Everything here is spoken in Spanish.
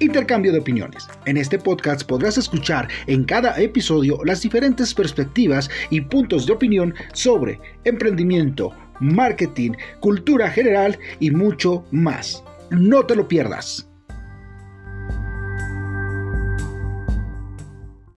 Intercambio de opiniones. En este podcast podrás escuchar en cada episodio las diferentes perspectivas y puntos de opinión sobre emprendimiento, marketing, cultura general y mucho más. No te lo pierdas.